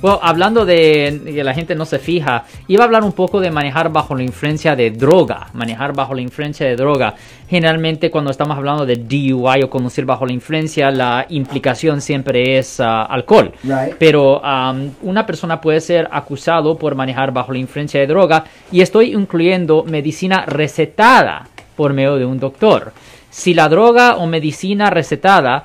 Bueno, hablando de que la gente no se fija, iba a hablar un poco de manejar bajo la influencia de droga. Manejar bajo la influencia de droga. Generalmente cuando estamos hablando de DUI o conducir bajo la influencia, la implicación siempre es ah, alcohol. Right. Pero um, una persona puede ser acusado por manejar bajo la influencia de droga y estoy incluyendo medicina recetada por medio de un doctor. Si la droga o medicina recetada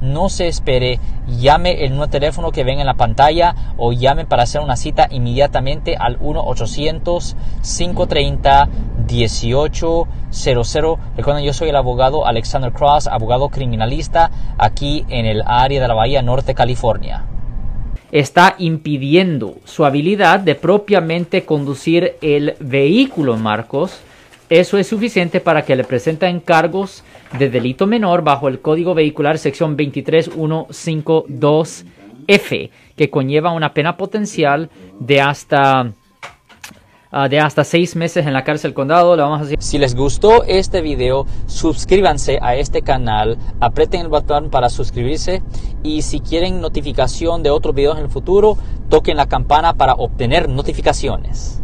no se espere, llame el nuevo teléfono que ven en la pantalla o llame para hacer una cita inmediatamente al 1-800-530-1800. Recuerden, yo soy el abogado Alexander Cross, abogado criminalista aquí en el área de la Bahía Norte, California. está impidiendo su habilidad de propiamente conducir el vehículo, Marcos, eso es suficiente para que le presenten cargos de delito menor bajo el Código Vehicular sección 23152F, que conlleva una pena potencial de hasta ah, de hasta seis meses en la cárcel condado. Si les gustó este video, suscríbanse a este canal, aprieten el botón para suscribirse y si quieren notificación de otros videos en el futuro, toquen la campana para obtener notificaciones.